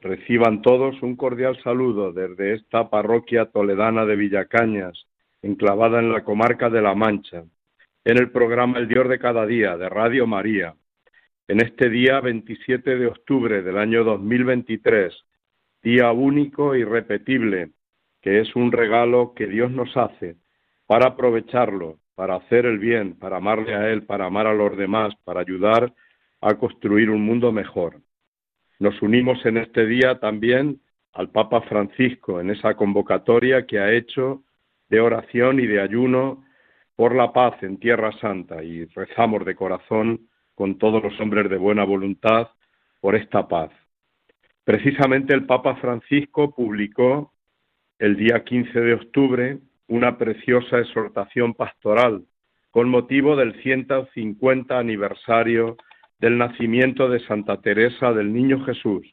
Reciban todos un cordial saludo desde esta parroquia toledana de Villacañas, enclavada en la comarca de La Mancha, en el programa El Dios de cada día de Radio María. En este día 27 de octubre del año 2023, día único e irrepetible, que es un regalo que Dios nos hace para aprovecharlo, para hacer el bien, para amarle a Él, para amar a los demás, para ayudar a construir un mundo mejor. Nos unimos en este día también al Papa Francisco en esa convocatoria que ha hecho de oración y de ayuno por la paz en Tierra Santa y rezamos de corazón con todos los hombres de buena voluntad por esta paz. Precisamente el Papa Francisco publicó el día 15 de octubre una preciosa exhortación pastoral con motivo del 150 aniversario del nacimiento de Santa Teresa del Niño Jesús,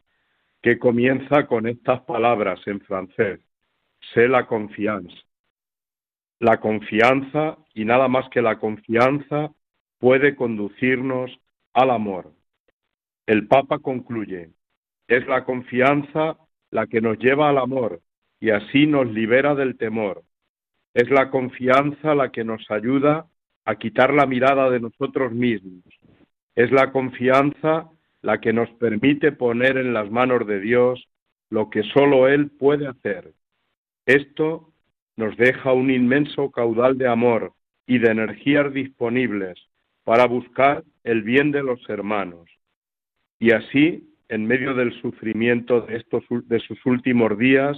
que comienza con estas palabras en francés, sé la confianza. La confianza y nada más que la confianza puede conducirnos al amor. El Papa concluye, es la confianza la que nos lleva al amor y así nos libera del temor. Es la confianza la que nos ayuda a quitar la mirada de nosotros mismos es la confianza la que nos permite poner en las manos de Dios lo que solo Él puede hacer. Esto nos deja un inmenso caudal de amor y de energías disponibles para buscar el bien de los hermanos. Y así, en medio del sufrimiento de, estos, de sus últimos días,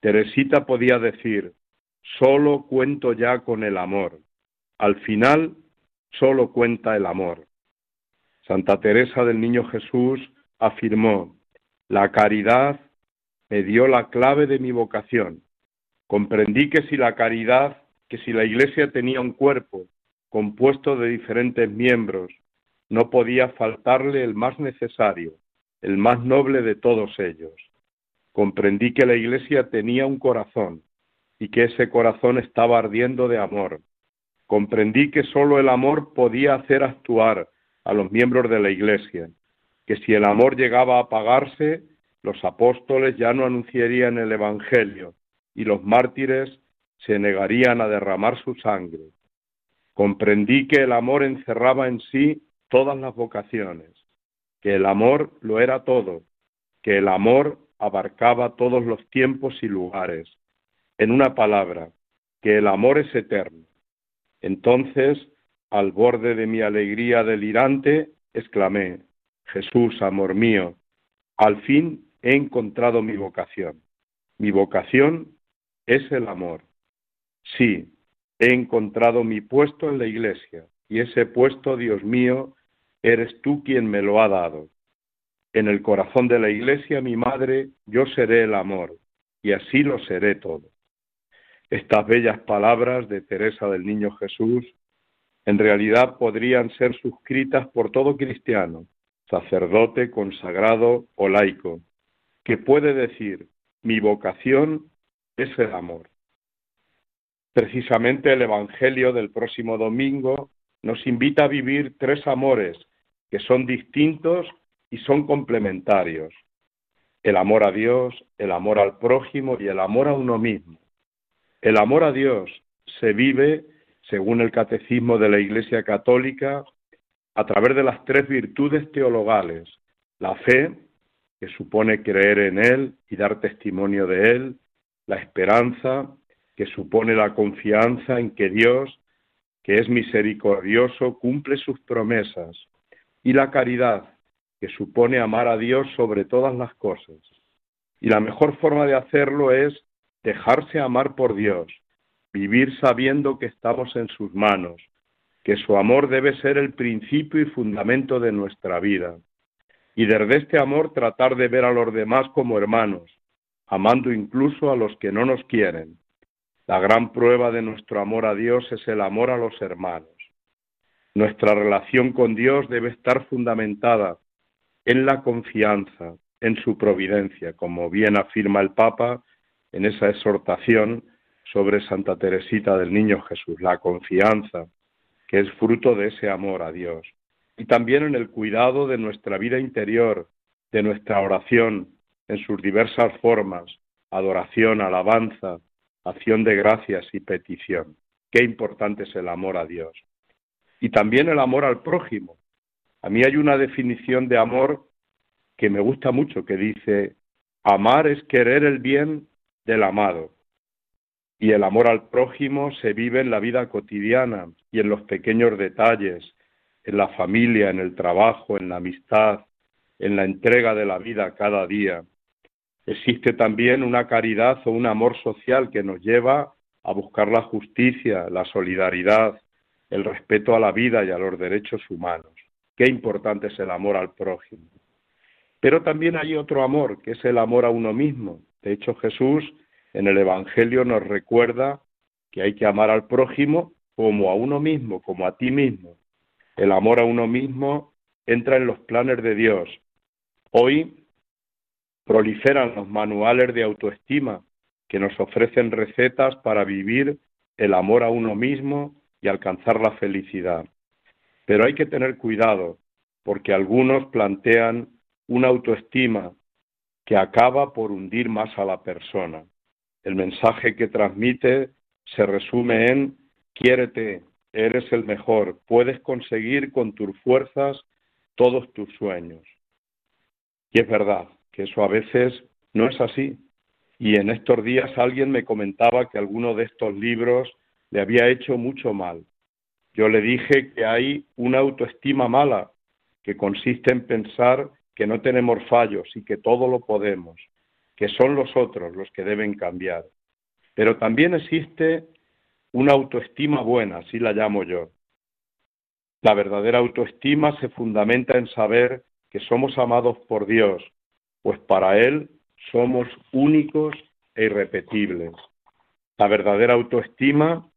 Teresita podía decir, solo cuento ya con el amor. Al final, solo cuenta el amor. Santa Teresa del Niño Jesús afirmó, la caridad me dio la clave de mi vocación. Comprendí que si la caridad, que si la Iglesia tenía un cuerpo compuesto de diferentes miembros, no podía faltarle el más necesario, el más noble de todos ellos. Comprendí que la Iglesia tenía un corazón y que ese corazón estaba ardiendo de amor. Comprendí que sólo el amor podía hacer actuar a los miembros de la Iglesia, que si el amor llegaba a apagarse, los apóstoles ya no anunciarían el Evangelio y los mártires se negarían a derramar su sangre. Comprendí que el amor encerraba en sí todas las vocaciones, que el amor lo era todo, que el amor abarcaba todos los tiempos y lugares. En una palabra, que el amor es eterno. Entonces al borde de mi alegría delirante, exclamé, Jesús, amor mío, al fin he encontrado mi vocación. Mi vocación es el amor. Sí, he encontrado mi puesto en la iglesia, y ese puesto, Dios mío, eres tú quien me lo ha dado. En el corazón de la iglesia, mi madre, yo seré el amor, y así lo seré todo. Estas bellas palabras de Teresa del Niño Jesús en realidad podrían ser suscritas por todo cristiano, sacerdote, consagrado o laico, que puede decir, mi vocación es el amor. Precisamente el Evangelio del próximo domingo nos invita a vivir tres amores que son distintos y son complementarios. El amor a Dios, el amor al prójimo y el amor a uno mismo. El amor a Dios se vive según el catecismo de la Iglesia Católica, a través de las tres virtudes teologales, la fe, que supone creer en Él y dar testimonio de Él, la esperanza, que supone la confianza en que Dios, que es misericordioso, cumple sus promesas, y la caridad, que supone amar a Dios sobre todas las cosas. Y la mejor forma de hacerlo es dejarse amar por Dios, vivir sabiendo que estamos en sus manos, que su amor debe ser el principio y fundamento de nuestra vida. y desde este amor tratar de ver a los demás como hermanos, amando incluso a los que no nos quieren. La gran prueba de nuestro amor a Dios es el amor a los hermanos. Nuestra relación con Dios debe estar fundamentada en la confianza, en su providencia, como bien afirma el Papa en esa exhortación sobre Santa Teresita del Niño Jesús, la confianza, que es fruto de ese amor a Dios. Y también en el cuidado de nuestra vida interior, de nuestra oración, en sus diversas formas, adoración, alabanza, acción de gracias y petición. Qué importante es el amor a Dios. Y también el amor al prójimo. A mí hay una definición de amor que me gusta mucho, que dice, amar es querer el bien del amado. Y el amor al prójimo se vive en la vida cotidiana y en los pequeños detalles, en la familia, en el trabajo, en la amistad, en la entrega de la vida cada día. Existe también una caridad o un amor social que nos lleva a buscar la justicia, la solidaridad, el respeto a la vida y a los derechos humanos. Qué importante es el amor al prójimo. Pero también hay otro amor, que es el amor a uno mismo. De hecho, Jesús en el Evangelio nos recuerda que hay que amar al prójimo como a uno mismo, como a ti mismo. El amor a uno mismo entra en los planes de Dios. Hoy proliferan los manuales de autoestima que nos ofrecen recetas para vivir el amor a uno mismo y alcanzar la felicidad. Pero hay que tener cuidado, porque algunos plantean una autoestima que acaba por hundir más a la persona. El mensaje que transmite se resume en quiérete, eres el mejor, puedes conseguir con tus fuerzas todos tus sueños. Y es verdad que eso a veces no es así. Y en estos días alguien me comentaba que alguno de estos libros le había hecho mucho mal. Yo le dije que hay una autoestima mala, que consiste en pensar que no tenemos fallos y que todo lo podemos, que son los otros los que deben cambiar. Pero también existe una autoestima buena, así la llamo yo. La verdadera autoestima se fundamenta en saber que somos amados por Dios, pues para Él somos únicos e irrepetibles. La verdadera autoestima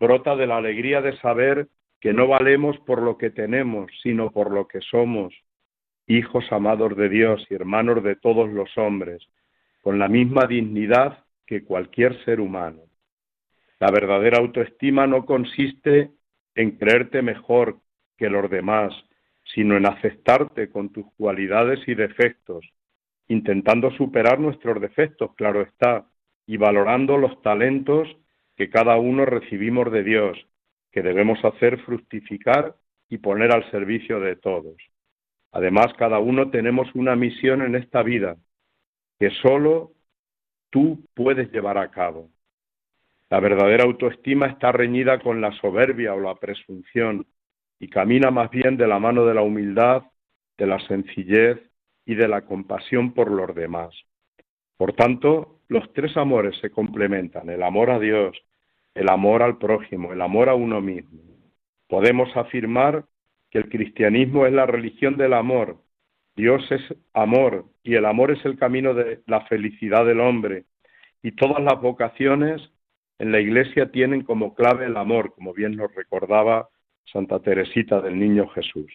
brota de la alegría de saber que no valemos por lo que tenemos, sino por lo que somos, hijos amados de Dios y hermanos de todos los hombres, con la misma dignidad que cualquier ser humano. La verdadera autoestima no consiste en creerte mejor que los demás, sino en aceptarte con tus cualidades y defectos, intentando superar nuestros defectos, claro está, y valorando los talentos que cada uno recibimos de Dios, que debemos hacer fructificar y poner al servicio de todos. Además, cada uno tenemos una misión en esta vida que solo tú puedes llevar a cabo. La verdadera autoestima está reñida con la soberbia o la presunción y camina más bien de la mano de la humildad, de la sencillez y de la compasión por los demás. Por tanto, los tres amores se complementan, el amor a Dios, el amor al prójimo, el amor a uno mismo. Podemos afirmar el cristianismo es la religión del amor. Dios es amor y el amor es el camino de la felicidad del hombre. Y todas las vocaciones en la Iglesia tienen como clave el amor, como bien nos recordaba Santa Teresita del Niño Jesús.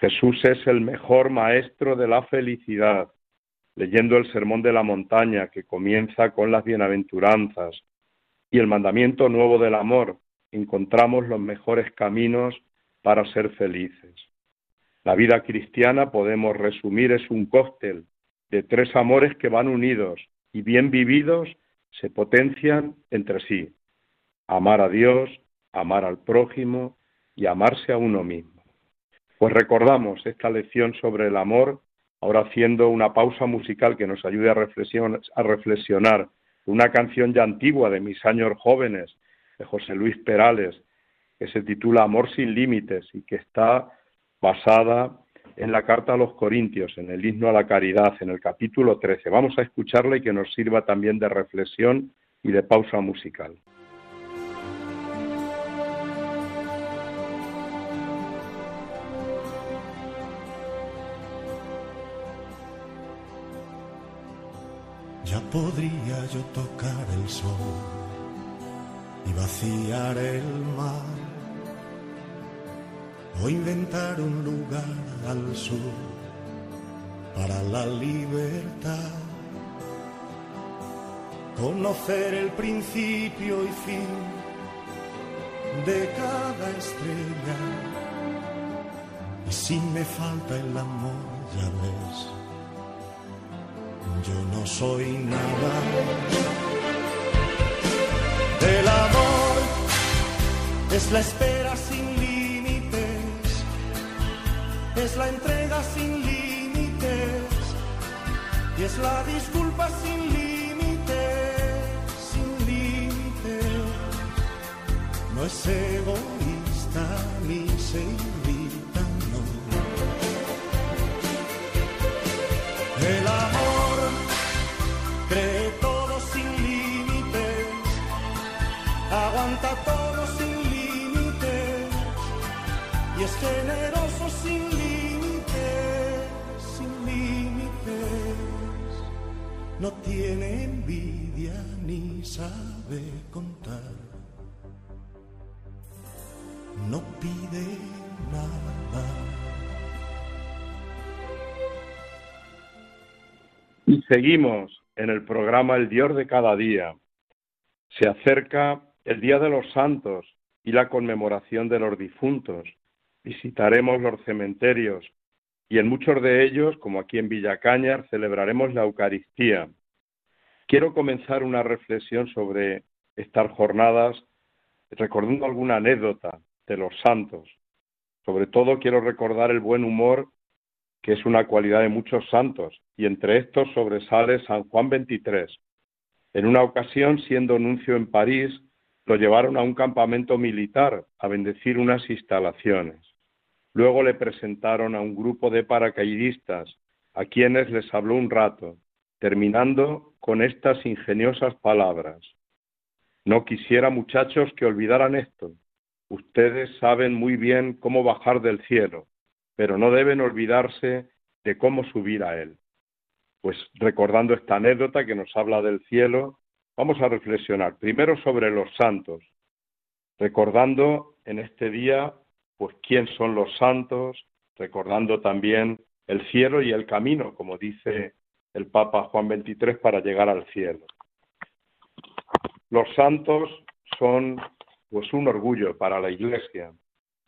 Jesús es el mejor maestro de la felicidad, leyendo el Sermón de la Montaña que comienza con las bienaventuranzas y el mandamiento nuevo del amor, encontramos los mejores caminos para ser felices. La vida cristiana, podemos resumir, es un cóctel de tres amores que van unidos y bien vividos se potencian entre sí. Amar a Dios, amar al prójimo y amarse a uno mismo. Pues recordamos esta lección sobre el amor, ahora haciendo una pausa musical que nos ayude a, a reflexionar. Una canción ya antigua de mis años jóvenes, de José Luis Perales, que se titula Amor sin límites y que está basada en la carta a los Corintios, en el himno a la caridad, en el capítulo 13. Vamos a escucharla y que nos sirva también de reflexión y de pausa musical. Ya podría yo tocar el sol y vaciar el mar o inventar un lugar al sur para la libertad. Conocer el principio y fin de cada estrella. Y si me falta el amor, ya ves, yo no soy nada. El amor es la espera la entrega sin límites y es la disculpa sin límites, sin límites. No es egoísta ni se No tiene envidia ni sabe contar. No pide nada. Y seguimos en el programa El Dios de cada día. Se acerca el Día de los Santos y la conmemoración de los difuntos. Visitaremos los cementerios y en muchos de ellos, como aquí en Villacañar, celebraremos la Eucaristía. Quiero comenzar una reflexión sobre estas jornadas recordando alguna anécdota de los santos. Sobre todo quiero recordar el buen humor que es una cualidad de muchos santos, y entre estos sobresale San Juan XXIII. En una ocasión, siendo nuncio en París, lo llevaron a un campamento militar a bendecir unas instalaciones. Luego le presentaron a un grupo de paracaidistas, a quienes les habló un rato, terminando con estas ingeniosas palabras. No quisiera, muchachos, que olvidaran esto. Ustedes saben muy bien cómo bajar del cielo, pero no deben olvidarse de cómo subir a él. Pues recordando esta anécdota que nos habla del cielo, vamos a reflexionar primero sobre los santos, recordando en este día pues quién son los santos, recordando también el cielo y el camino, como dice el Papa Juan XXIII, para llegar al cielo. Los santos son pues un orgullo para la Iglesia.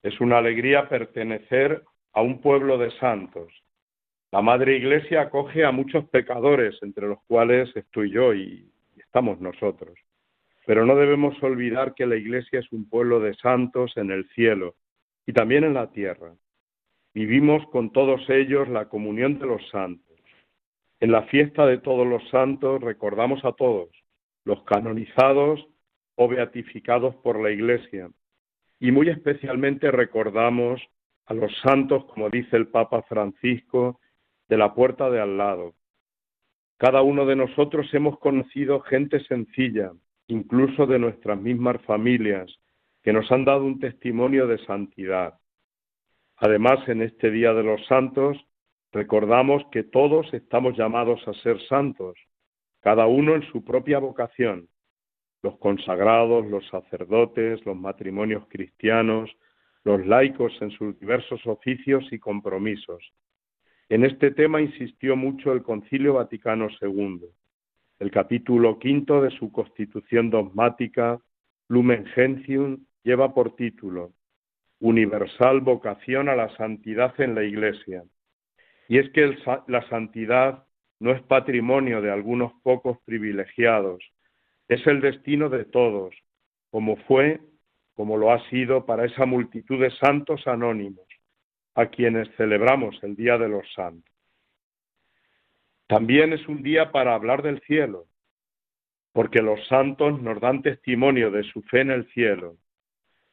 Es una alegría pertenecer a un pueblo de santos. La Madre Iglesia acoge a muchos pecadores, entre los cuales estoy yo y estamos nosotros. Pero no debemos olvidar que la Iglesia es un pueblo de santos en el cielo y también en la tierra. Vivimos con todos ellos la comunión de los santos. En la fiesta de todos los santos recordamos a todos, los canonizados o beatificados por la Iglesia, y muy especialmente recordamos a los santos, como dice el Papa Francisco, de la puerta de al lado. Cada uno de nosotros hemos conocido gente sencilla, incluso de nuestras mismas familias, que nos han dado un testimonio de santidad. Además, en este Día de los Santos, recordamos que todos estamos llamados a ser santos, cada uno en su propia vocación, los consagrados, los sacerdotes, los matrimonios cristianos, los laicos en sus diversos oficios y compromisos. En este tema insistió mucho el Concilio Vaticano II. El capítulo quinto de su constitución dogmática, Lumen Gentium, lleva por título Universal vocación a la santidad en la Iglesia. Y es que la santidad no es patrimonio de algunos pocos privilegiados, es el destino de todos, como fue como lo ha sido para esa multitud de santos anónimos, a quienes celebramos el Día de los Santos. También es un día para hablar del cielo, porque los santos nos dan testimonio de su fe en el cielo.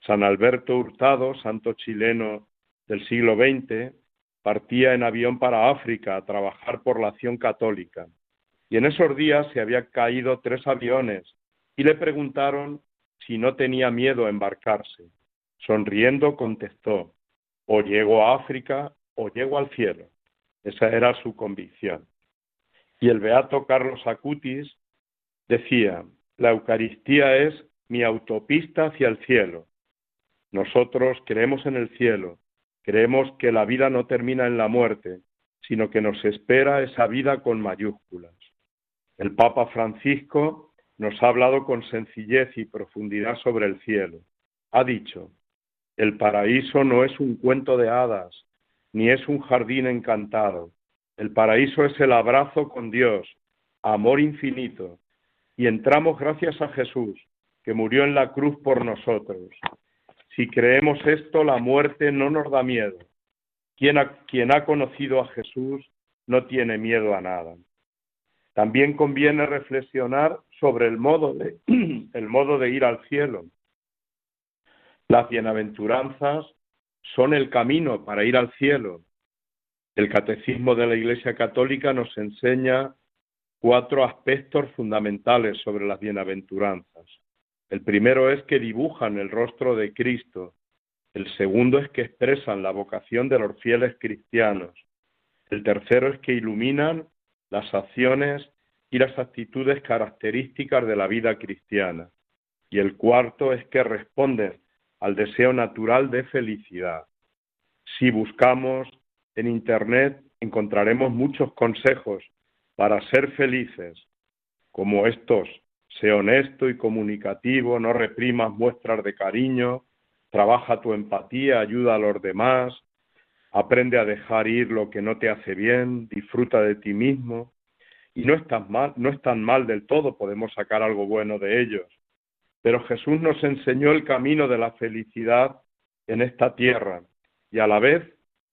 San Alberto Hurtado, santo chileno del siglo XX, partía en avión para África a trabajar por la acción católica. Y en esos días se habían caído tres aviones y le preguntaron si no tenía miedo a embarcarse. Sonriendo contestó, o llego a África o llego al cielo. Esa era su convicción. Y el beato Carlos Acutis decía, la Eucaristía es mi autopista hacia el cielo. Nosotros creemos en el cielo, creemos que la vida no termina en la muerte, sino que nos espera esa vida con mayúsculas. El Papa Francisco nos ha hablado con sencillez y profundidad sobre el cielo. Ha dicho, el paraíso no es un cuento de hadas, ni es un jardín encantado. El paraíso es el abrazo con Dios, amor infinito, y entramos gracias a Jesús, que murió en la cruz por nosotros. Si creemos esto, la muerte no nos da miedo. Quien ha, conocido a Jesús no tiene miedo a nada. También conviene reflexionar sobre el modo de ir al cielo. Las bienaventuranzas son el camino para ir al cielo. El catecismo de la Iglesia Católica nos enseña cuatro aspectos fundamentales sobre las bienaventuranzas. El primero es que dibujan el rostro de Cristo. El segundo es que expresan la vocación de los fieles cristianos. El tercero es que iluminan las acciones y las actitudes características de la vida cristiana. Y el cuarto es que responden al deseo natural de felicidad. Si buscamos en Internet encontraremos muchos consejos para ser felices, como estos, sé honesto y comunicativo, no reprimas muestras de cariño, trabaja tu empatía, ayuda a los demás, aprende a dejar ir lo que no te hace bien, disfruta de ti mismo, y no están mal, no están mal del todo, podemos sacar algo bueno de ellos. Pero Jesús nos enseñó el camino de la felicidad en esta tierra y a la vez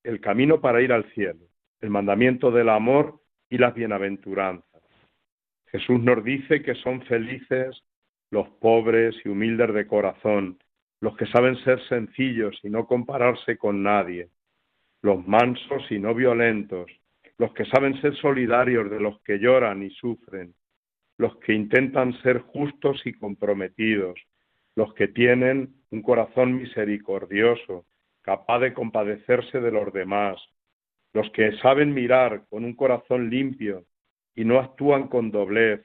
el camino para ir al cielo, el mandamiento del amor y las bienaventuranzas. Jesús nos dice que son felices los pobres y humildes de corazón, los que saben ser sencillos y no compararse con nadie, los mansos y no violentos, los que saben ser solidarios de los que lloran y sufren, los que intentan ser justos y comprometidos, los que tienen un corazón misericordioso, capaz de compadecerse de los demás, los que saben mirar con un corazón limpio y no actúan con doblez,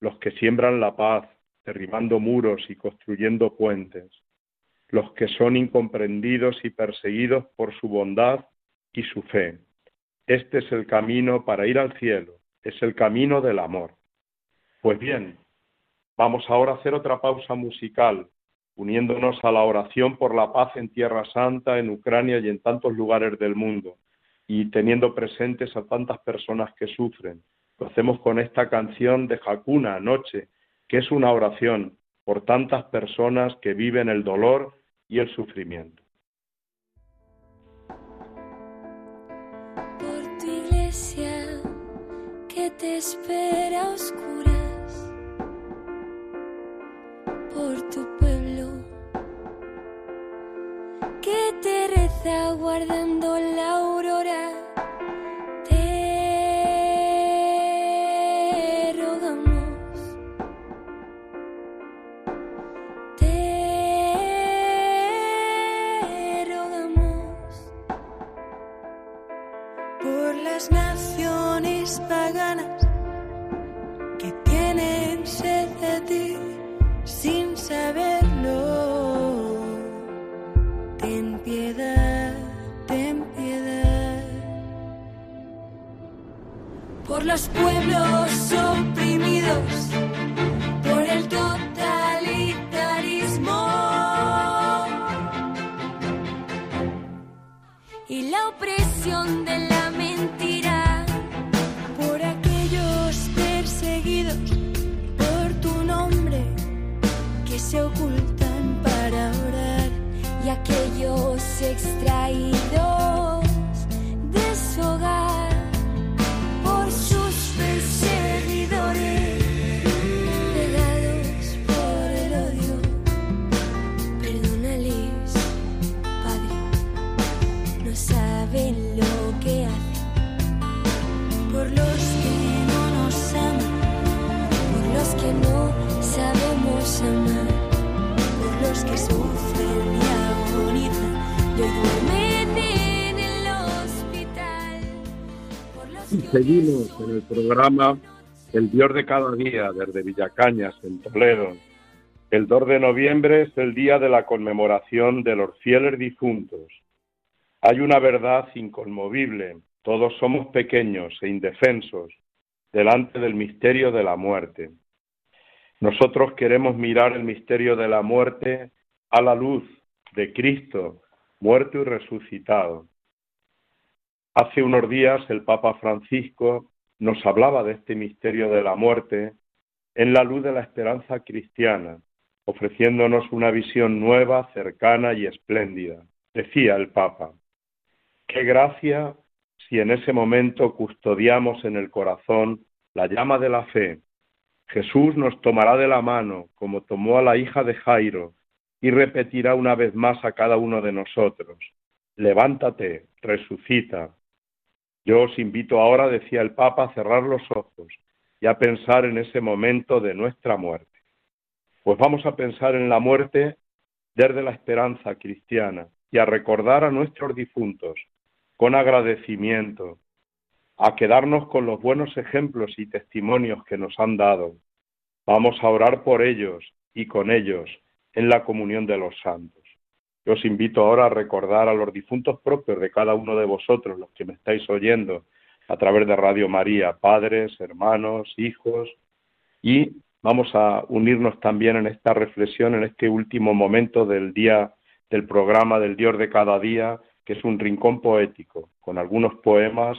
los que siembran la paz, derribando muros y construyendo puentes, los que son incomprendidos y perseguidos por su bondad y su fe. Este es el camino para ir al cielo, es el camino del amor. Pues bien, vamos ahora a hacer otra pausa musical, uniéndonos a la oración por la paz en Tierra Santa, en Ucrania y en tantos lugares del mundo y teniendo presentes a tantas personas que sufren. Lo hacemos con esta canción de Hakuna, Noche, que es una oración por tantas personas que viven el dolor y el sufrimiento. Por tu iglesia que te espera oscuras, Seguimos en el programa El Dios de cada día desde Villacañas, en Toledo. El 2 de noviembre es el día de la conmemoración de los fieles difuntos. Hay una verdad inconmovible. Todos somos pequeños e indefensos delante del misterio de la muerte. Nosotros queremos mirar el misterio de la muerte a la luz de Cristo, muerto y resucitado. Hace unos días el Papa Francisco nos hablaba de este misterio de la muerte en la luz de la esperanza cristiana, ofreciéndonos una visión nueva, cercana y espléndida. Decía el Papa, qué gracia si en ese momento custodiamos en el corazón la llama de la fe. Jesús nos tomará de la mano, como tomó a la hija de Jairo, y repetirá una vez más a cada uno de nosotros, levántate, resucita, yo os invito ahora, decía el Papa, a cerrar los ojos y a pensar en ese momento de nuestra muerte. Pues vamos a pensar en la muerte desde la esperanza cristiana y a recordar a nuestros difuntos con agradecimiento, a quedarnos con los buenos ejemplos y testimonios que nos han dado. Vamos a orar por ellos y con ellos en la comunión de los santos. Yo os invito ahora a recordar a los difuntos propios de cada uno de vosotros, los que me estáis oyendo a través de Radio María, padres, hermanos, hijos, y vamos a unirnos también en esta reflexión, en este último momento del día del programa del Dios de cada día, que es un rincón poético, con algunos poemas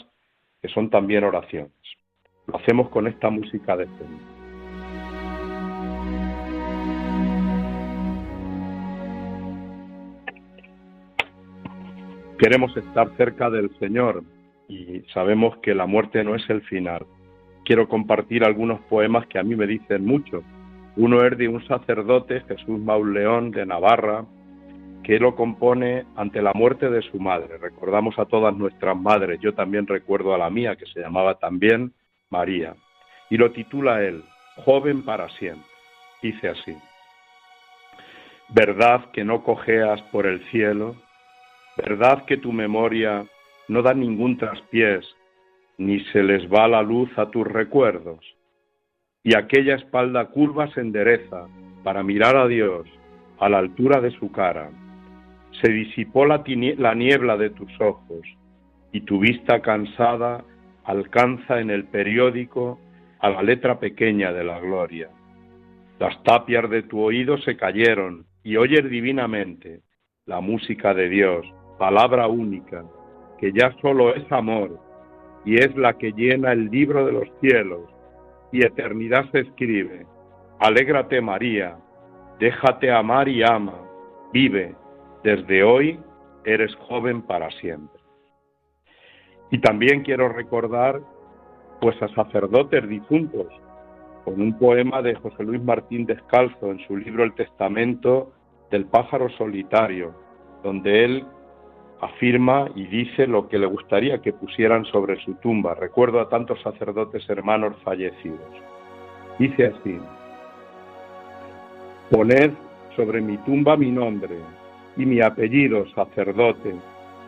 que son también oraciones. Lo hacemos con esta música de fondo. Queremos estar cerca del Señor y sabemos que la muerte no es el final. Quiero compartir algunos poemas que a mí me dicen mucho. Uno es de un sacerdote, Jesús Mauleón de Navarra, que lo compone ante la muerte de su madre. Recordamos a todas nuestras madres, yo también recuerdo a la mía, que se llamaba también María. Y lo titula él, Joven para siempre. Dice así, Verdad que no cojeas por el cielo, ¿Verdad que tu memoria no da ningún traspiés, ni se les va la luz a tus recuerdos? Y aquella espalda curva se endereza para mirar a Dios a la altura de su cara. Se disipó la, la niebla de tus ojos y tu vista cansada alcanza en el periódico a la letra pequeña de la gloria. Las tapias de tu oído se cayeron y oyes divinamente la música de Dios palabra única, que ya solo es amor y es la que llena el libro de los cielos y eternidad se escribe. Alégrate María, déjate amar y ama, vive, desde hoy eres joven para siempre. Y también quiero recordar pues a sacerdotes difuntos, con un poema de José Luis Martín Descalzo en su libro El Testamento del pájaro solitario, donde él afirma y dice lo que le gustaría que pusieran sobre su tumba. Recuerdo a tantos sacerdotes hermanos fallecidos. Dice así, poned sobre mi tumba mi nombre y mi apellido sacerdote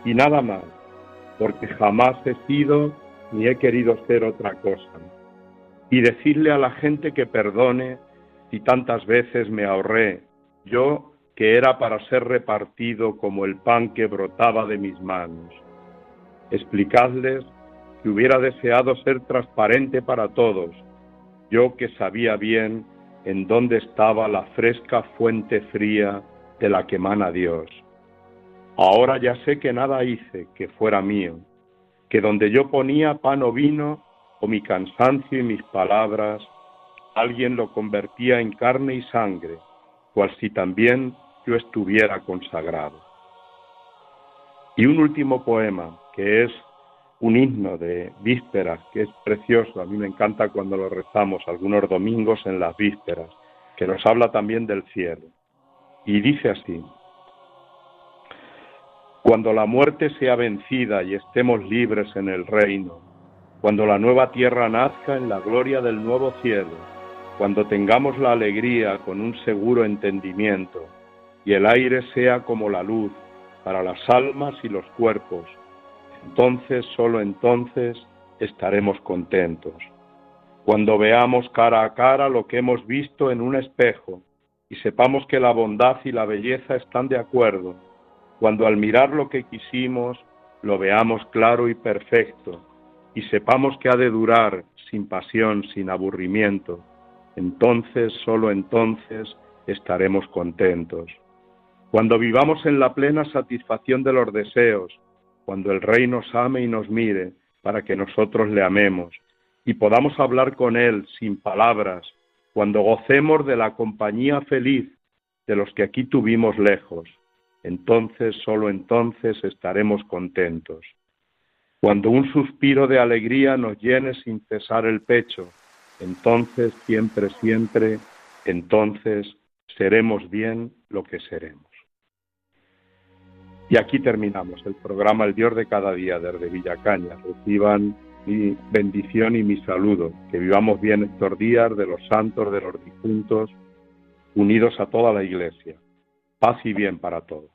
y nada más, porque jamás he sido ni he querido ser otra cosa. Y decirle a la gente que perdone si tantas veces me ahorré yo que era para ser repartido como el pan que brotaba de mis manos. Explicadles que hubiera deseado ser transparente para todos, yo que sabía bien en dónde estaba la fresca fuente fría de la que emana Dios. Ahora ya sé que nada hice que fuera mío, que donde yo ponía pan o vino, o mi cansancio y mis palabras, alguien lo convertía en carne y sangre, cual si también yo estuviera consagrado. Y un último poema, que es un himno de vísperas, que es precioso, a mí me encanta cuando lo rezamos algunos domingos en las vísperas, que nos habla también del cielo. Y dice así, cuando la muerte sea vencida y estemos libres en el reino, cuando la nueva tierra nazca en la gloria del nuevo cielo, cuando tengamos la alegría con un seguro entendimiento, y el aire sea como la luz para las almas y los cuerpos. Entonces, solo entonces, estaremos contentos. Cuando veamos cara a cara lo que hemos visto en un espejo y sepamos que la bondad y la belleza están de acuerdo, cuando al mirar lo que quisimos lo veamos claro y perfecto y sepamos que ha de durar sin pasión, sin aburrimiento, entonces, solo entonces, estaremos contentos. Cuando vivamos en la plena satisfacción de los deseos, cuando el Rey nos ame y nos mire para que nosotros le amemos y podamos hablar con Él sin palabras, cuando gocemos de la compañía feliz de los que aquí tuvimos lejos, entonces, solo entonces estaremos contentos. Cuando un suspiro de alegría nos llene sin cesar el pecho, entonces, siempre, siempre, entonces seremos bien lo que seremos. Y aquí terminamos el programa El Dios de cada día desde Villacaña. Reciban mi bendición y mi saludo. Que vivamos bien estos días de los santos, de los difuntos, unidos a toda la Iglesia. Paz y bien para todos.